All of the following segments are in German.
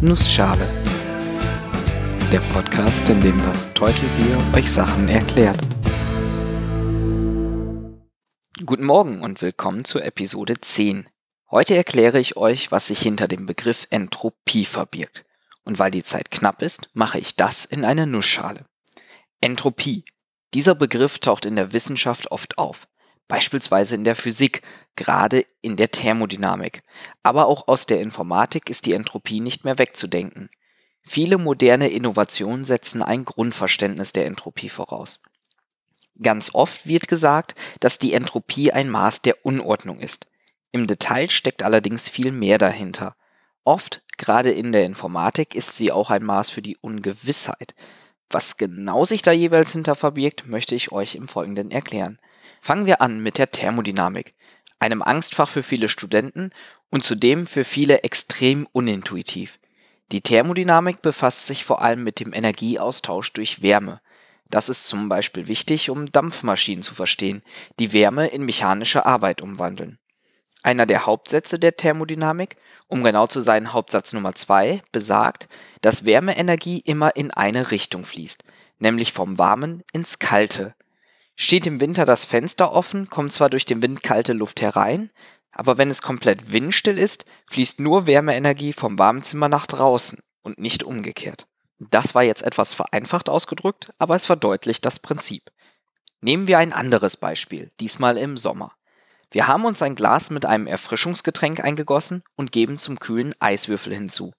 Nussschale. Der Podcast, in dem das Teutelbier euch Sachen erklärt. Guten Morgen und willkommen zur Episode 10. Heute erkläre ich euch, was sich hinter dem Begriff Entropie verbirgt. Und weil die Zeit knapp ist, mache ich das in einer Nussschale. Entropie. Dieser Begriff taucht in der Wissenschaft oft auf beispielsweise in der Physik, gerade in der Thermodynamik. Aber auch aus der Informatik ist die Entropie nicht mehr wegzudenken. Viele moderne Innovationen setzen ein Grundverständnis der Entropie voraus. Ganz oft wird gesagt, dass die Entropie ein Maß der Unordnung ist. Im Detail steckt allerdings viel mehr dahinter. Oft, gerade in der Informatik, ist sie auch ein Maß für die Ungewissheit. Was genau sich da jeweils hinter verbirgt, möchte ich euch im Folgenden erklären. Fangen wir an mit der Thermodynamik, einem Angstfach für viele Studenten und zudem für viele extrem unintuitiv. Die Thermodynamik befasst sich vor allem mit dem Energieaustausch durch Wärme. Das ist zum Beispiel wichtig, um Dampfmaschinen zu verstehen, die Wärme in mechanische Arbeit umwandeln. Einer der Hauptsätze der Thermodynamik, um genau zu sein Hauptsatz Nummer 2, besagt, dass Wärmeenergie immer in eine Richtung fließt, nämlich vom Warmen ins Kalte. Steht im Winter das Fenster offen, kommt zwar durch den Wind kalte Luft herein, aber wenn es komplett windstill ist, fließt nur Wärmeenergie vom Warmzimmer nach draußen und nicht umgekehrt. Das war jetzt etwas vereinfacht ausgedrückt, aber es verdeutlicht das Prinzip. Nehmen wir ein anderes Beispiel, diesmal im Sommer. Wir haben uns ein Glas mit einem Erfrischungsgetränk eingegossen und geben zum Kühlen Eiswürfel hinzu.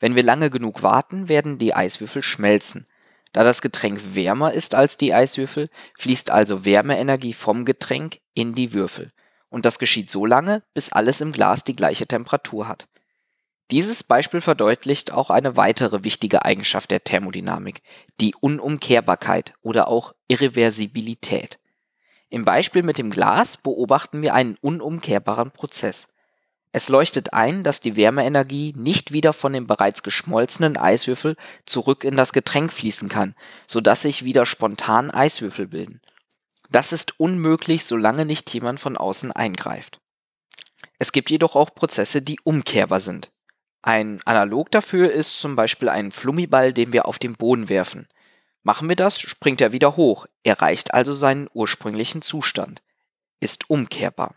Wenn wir lange genug warten, werden die Eiswürfel schmelzen. Da das Getränk wärmer ist als die Eiswürfel, fließt also Wärmeenergie vom Getränk in die Würfel. Und das geschieht so lange, bis alles im Glas die gleiche Temperatur hat. Dieses Beispiel verdeutlicht auch eine weitere wichtige Eigenschaft der Thermodynamik, die Unumkehrbarkeit oder auch Irreversibilität. Im Beispiel mit dem Glas beobachten wir einen unumkehrbaren Prozess. Es leuchtet ein, dass die Wärmeenergie nicht wieder von dem bereits geschmolzenen Eiswürfel zurück in das Getränk fließen kann, so dass sich wieder spontan Eiswürfel bilden. Das ist unmöglich, solange nicht jemand von außen eingreift. Es gibt jedoch auch Prozesse, die umkehrbar sind. Ein Analog dafür ist zum Beispiel ein Flummiball, den wir auf den Boden werfen. Machen wir das, springt er wieder hoch, erreicht also seinen ursprünglichen Zustand. Ist umkehrbar.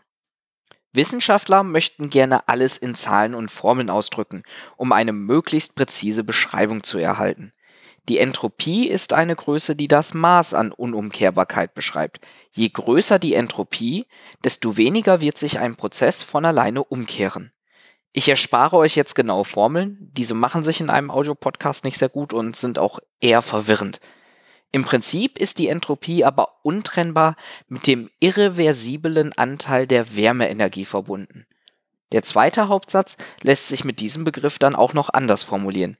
Wissenschaftler möchten gerne alles in Zahlen und Formeln ausdrücken, um eine möglichst präzise Beschreibung zu erhalten. Die Entropie ist eine Größe, die das Maß an Unumkehrbarkeit beschreibt. Je größer die Entropie, desto weniger wird sich ein Prozess von alleine umkehren. Ich erspare euch jetzt genaue Formeln, diese machen sich in einem Audiopodcast nicht sehr gut und sind auch eher verwirrend. Im Prinzip ist die Entropie aber untrennbar mit dem irreversiblen Anteil der Wärmeenergie verbunden. Der zweite Hauptsatz lässt sich mit diesem Begriff dann auch noch anders formulieren.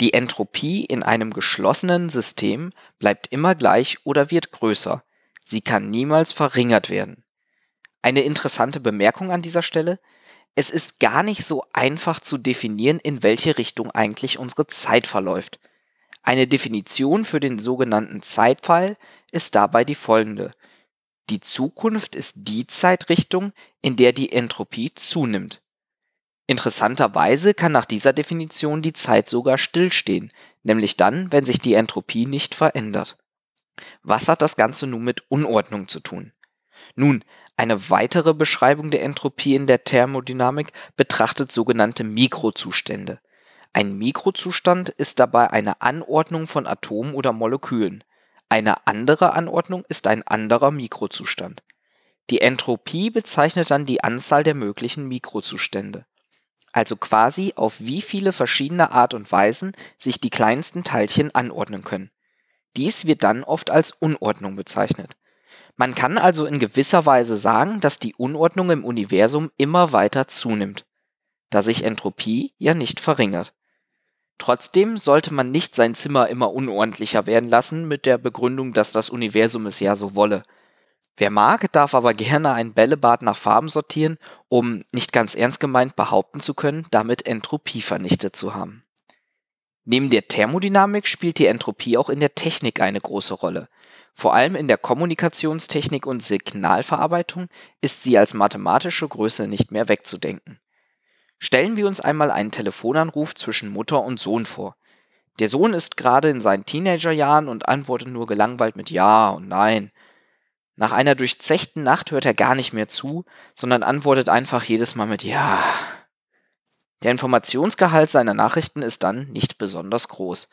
Die Entropie in einem geschlossenen System bleibt immer gleich oder wird größer. Sie kann niemals verringert werden. Eine interessante Bemerkung an dieser Stelle. Es ist gar nicht so einfach zu definieren, in welche Richtung eigentlich unsere Zeit verläuft. Eine Definition für den sogenannten Zeitpfeil ist dabei die folgende: Die Zukunft ist die Zeitrichtung, in der die Entropie zunimmt. Interessanterweise kann nach dieser Definition die Zeit sogar stillstehen, nämlich dann, wenn sich die Entropie nicht verändert. Was hat das Ganze nun mit Unordnung zu tun? Nun, eine weitere Beschreibung der Entropie in der Thermodynamik betrachtet sogenannte Mikrozustände. Ein Mikrozustand ist dabei eine Anordnung von Atomen oder Molekülen. Eine andere Anordnung ist ein anderer Mikrozustand. Die Entropie bezeichnet dann die Anzahl der möglichen Mikrozustände. Also quasi auf wie viele verschiedene Art und Weisen sich die kleinsten Teilchen anordnen können. Dies wird dann oft als Unordnung bezeichnet. Man kann also in gewisser Weise sagen, dass die Unordnung im Universum immer weiter zunimmt, da sich Entropie ja nicht verringert. Trotzdem sollte man nicht sein Zimmer immer unordentlicher werden lassen mit der Begründung, dass das Universum es ja so wolle. Wer mag, darf aber gerne ein Bällebad nach Farben sortieren, um nicht ganz ernst gemeint behaupten zu können, damit Entropie vernichtet zu haben. Neben der Thermodynamik spielt die Entropie auch in der Technik eine große Rolle. Vor allem in der Kommunikationstechnik und Signalverarbeitung ist sie als mathematische Größe nicht mehr wegzudenken. Stellen wir uns einmal einen Telefonanruf zwischen Mutter und Sohn vor. Der Sohn ist gerade in seinen Teenagerjahren und antwortet nur gelangweilt mit Ja und Nein. Nach einer durchzechten Nacht hört er gar nicht mehr zu, sondern antwortet einfach jedes Mal mit Ja. Der Informationsgehalt seiner Nachrichten ist dann nicht besonders groß.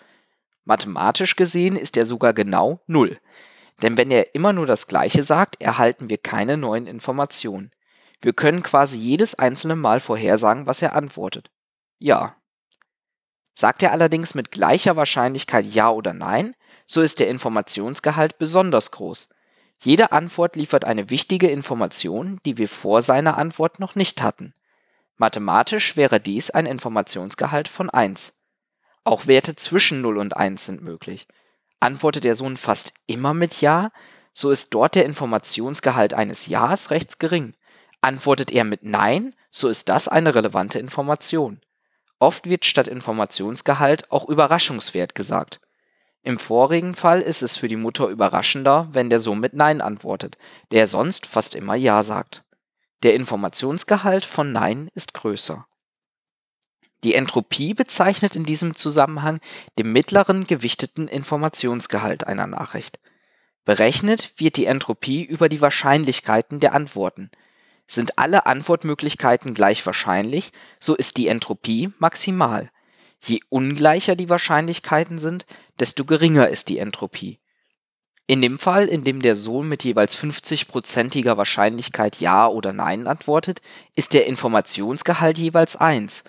Mathematisch gesehen ist er sogar genau Null. Denn wenn er immer nur das Gleiche sagt, erhalten wir keine neuen Informationen. Wir können quasi jedes einzelne Mal vorhersagen, was er antwortet. Ja. Sagt er allerdings mit gleicher Wahrscheinlichkeit Ja oder Nein, so ist der Informationsgehalt besonders groß. Jede Antwort liefert eine wichtige Information, die wir vor seiner Antwort noch nicht hatten. Mathematisch wäre dies ein Informationsgehalt von 1. Auch Werte zwischen 0 und 1 sind möglich. Antwortet der Sohn fast immer mit Ja, so ist dort der Informationsgehalt eines Ja's recht gering. Antwortet er mit Nein, so ist das eine relevante Information. Oft wird statt Informationsgehalt auch Überraschungswert gesagt. Im vorigen Fall ist es für die Mutter überraschender, wenn der Sohn mit Nein antwortet, der sonst fast immer Ja sagt. Der Informationsgehalt von Nein ist größer. Die Entropie bezeichnet in diesem Zusammenhang den mittleren gewichteten Informationsgehalt einer Nachricht. Berechnet wird die Entropie über die Wahrscheinlichkeiten der Antworten. Sind alle Antwortmöglichkeiten gleich wahrscheinlich, so ist die Entropie maximal. Je ungleicher die Wahrscheinlichkeiten sind, desto geringer ist die Entropie. In dem Fall, in dem der Sohn mit jeweils 50%iger Wahrscheinlichkeit Ja oder Nein antwortet, ist der Informationsgehalt jeweils 1,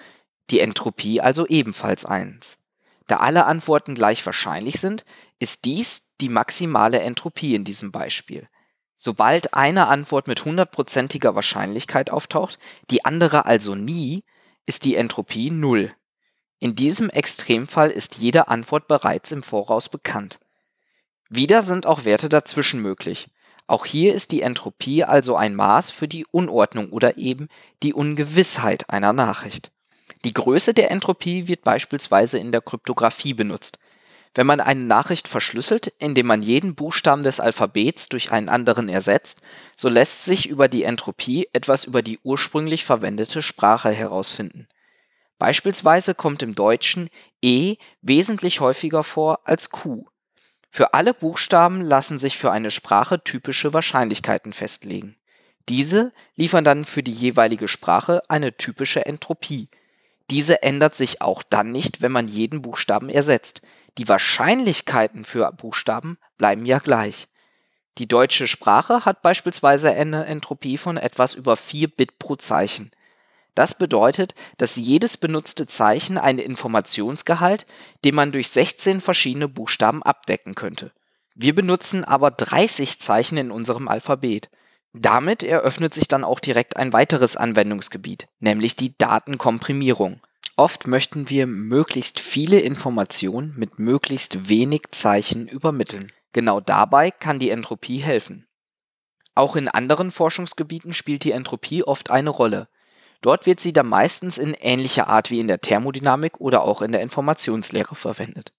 die Entropie also ebenfalls 1. Da alle Antworten gleich wahrscheinlich sind, ist dies die maximale Entropie in diesem Beispiel. Sobald eine Antwort mit hundertprozentiger Wahrscheinlichkeit auftaucht, die andere also nie, ist die Entropie 0. In diesem Extremfall ist jede Antwort bereits im Voraus bekannt. Wieder sind auch Werte dazwischen möglich. Auch hier ist die Entropie also ein Maß für die Unordnung oder eben die Ungewissheit einer Nachricht. Die Größe der Entropie wird beispielsweise in der Kryptographie benutzt. Wenn man eine Nachricht verschlüsselt, indem man jeden Buchstaben des Alphabets durch einen anderen ersetzt, so lässt sich über die Entropie etwas über die ursprünglich verwendete Sprache herausfinden. Beispielsweise kommt im Deutschen e wesentlich häufiger vor als q. Für alle Buchstaben lassen sich für eine Sprache typische Wahrscheinlichkeiten festlegen. Diese liefern dann für die jeweilige Sprache eine typische Entropie diese ändert sich auch dann nicht, wenn man jeden Buchstaben ersetzt. Die Wahrscheinlichkeiten für Buchstaben bleiben ja gleich. Die deutsche Sprache hat beispielsweise eine Entropie von etwas über 4 Bit pro Zeichen. Das bedeutet, dass jedes benutzte Zeichen einen Informationsgehalt, den man durch 16 verschiedene Buchstaben abdecken könnte. Wir benutzen aber 30 Zeichen in unserem Alphabet. Damit eröffnet sich dann auch direkt ein weiteres Anwendungsgebiet, nämlich die Datenkomprimierung. Oft möchten wir möglichst viele Informationen mit möglichst wenig Zeichen übermitteln. Genau dabei kann die Entropie helfen. Auch in anderen Forschungsgebieten spielt die Entropie oft eine Rolle. Dort wird sie dann meistens in ähnlicher Art wie in der Thermodynamik oder auch in der Informationslehre verwendet.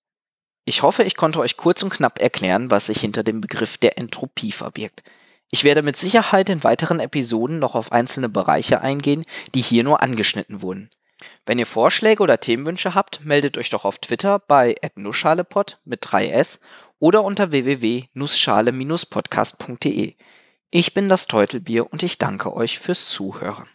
Ich hoffe, ich konnte euch kurz und knapp erklären, was sich hinter dem Begriff der Entropie verbirgt. Ich werde mit Sicherheit in weiteren Episoden noch auf einzelne Bereiche eingehen, die hier nur angeschnitten wurden. Wenn ihr Vorschläge oder Themenwünsche habt, meldet euch doch auf Twitter bei @nussschalepod mit 3s oder unter www.nussschale-podcast.de. Ich bin das Teutelbier und ich danke euch fürs Zuhören.